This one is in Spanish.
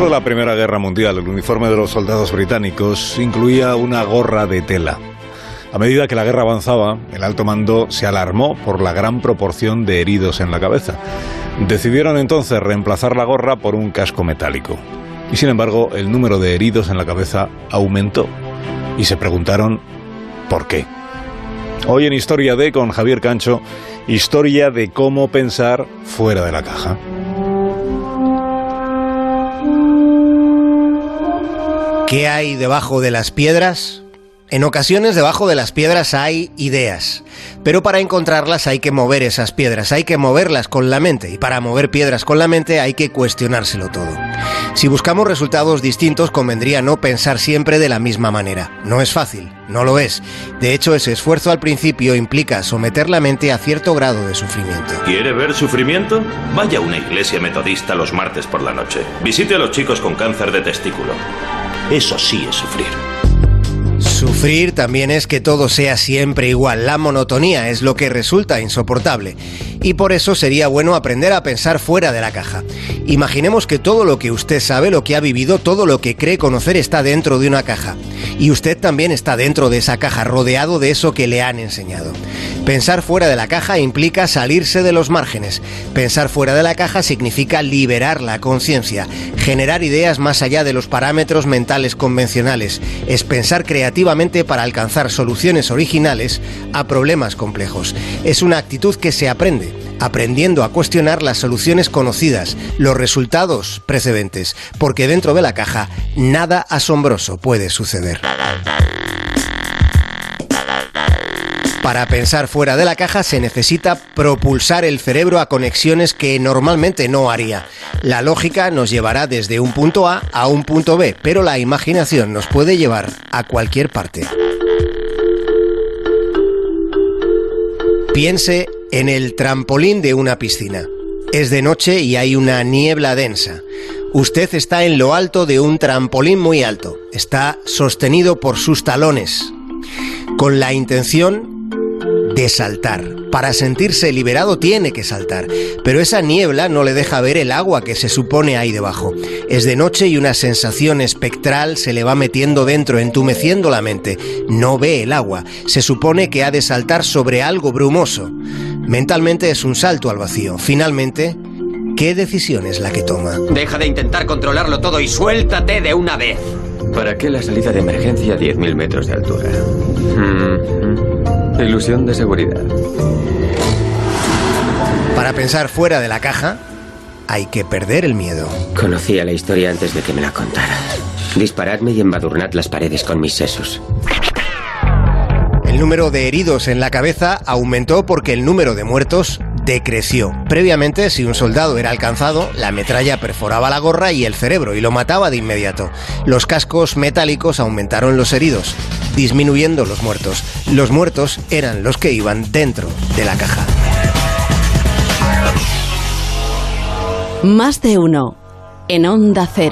comienzo de la Primera Guerra Mundial, el uniforme de los soldados británicos incluía una gorra de tela. A medida que la guerra avanzaba, el alto mando se alarmó por la gran proporción de heridos en la cabeza. Decidieron entonces reemplazar la gorra por un casco metálico. Y sin embargo, el número de heridos en la cabeza aumentó. Y se preguntaron, ¿por qué? Hoy en Historia de con Javier Cancho, historia de cómo pensar fuera de la caja. ¿Qué hay debajo de las piedras? En ocasiones debajo de las piedras hay ideas, pero para encontrarlas hay que mover esas piedras, hay que moverlas con la mente, y para mover piedras con la mente hay que cuestionárselo todo. Si buscamos resultados distintos, convendría no pensar siempre de la misma manera. No es fácil, no lo es. De hecho, ese esfuerzo al principio implica someter la mente a cierto grado de sufrimiento. ¿Quiere ver sufrimiento? Vaya a una iglesia metodista los martes por la noche. Visite a los chicos con cáncer de testículo. Eso sí es sufrir. Sufrir también es que todo sea siempre igual. La monotonía es lo que resulta insoportable. Y por eso sería bueno aprender a pensar fuera de la caja. Imaginemos que todo lo que usted sabe, lo que ha vivido, todo lo que cree conocer está dentro de una caja. Y usted también está dentro de esa caja, rodeado de eso que le han enseñado. Pensar fuera de la caja implica salirse de los márgenes. Pensar fuera de la caja significa liberar la conciencia, generar ideas más allá de los parámetros mentales convencionales. Es pensar creativamente para alcanzar soluciones originales a problemas complejos. Es una actitud que se aprende aprendiendo a cuestionar las soluciones conocidas, los resultados precedentes, porque dentro de la caja nada asombroso puede suceder. Para pensar fuera de la caja se necesita propulsar el cerebro a conexiones que normalmente no haría. La lógica nos llevará desde un punto A a un punto B, pero la imaginación nos puede llevar a cualquier parte. Piense en el trampolín de una piscina. Es de noche y hay una niebla densa. Usted está en lo alto de un trampolín muy alto. Está sostenido por sus talones. Con la intención saltar. Para sentirse liberado tiene que saltar, pero esa niebla no le deja ver el agua que se supone ahí debajo. Es de noche y una sensación espectral se le va metiendo dentro, entumeciendo la mente. No ve el agua. Se supone que ha de saltar sobre algo brumoso. Mentalmente es un salto al vacío. Finalmente, ¿qué decisión es la que toma? Deja de intentar controlarlo todo y suéltate de una vez. ¿Para qué la salida de emergencia a 10.000 metros de altura? Mm, ilusión de seguridad. Para pensar fuera de la caja, hay que perder el miedo. Conocía la historia antes de que me la contara. Disparadme y embadurnad las paredes con mis sesos. El número de heridos en la cabeza aumentó porque el número de muertos decreció. Previamente, si un soldado era alcanzado, la metralla perforaba la gorra y el cerebro y lo mataba de inmediato. Los cascos metálicos aumentaron los heridos, disminuyendo los muertos. Los muertos eran los que iban dentro de la caja. Más de uno en Onda Cero.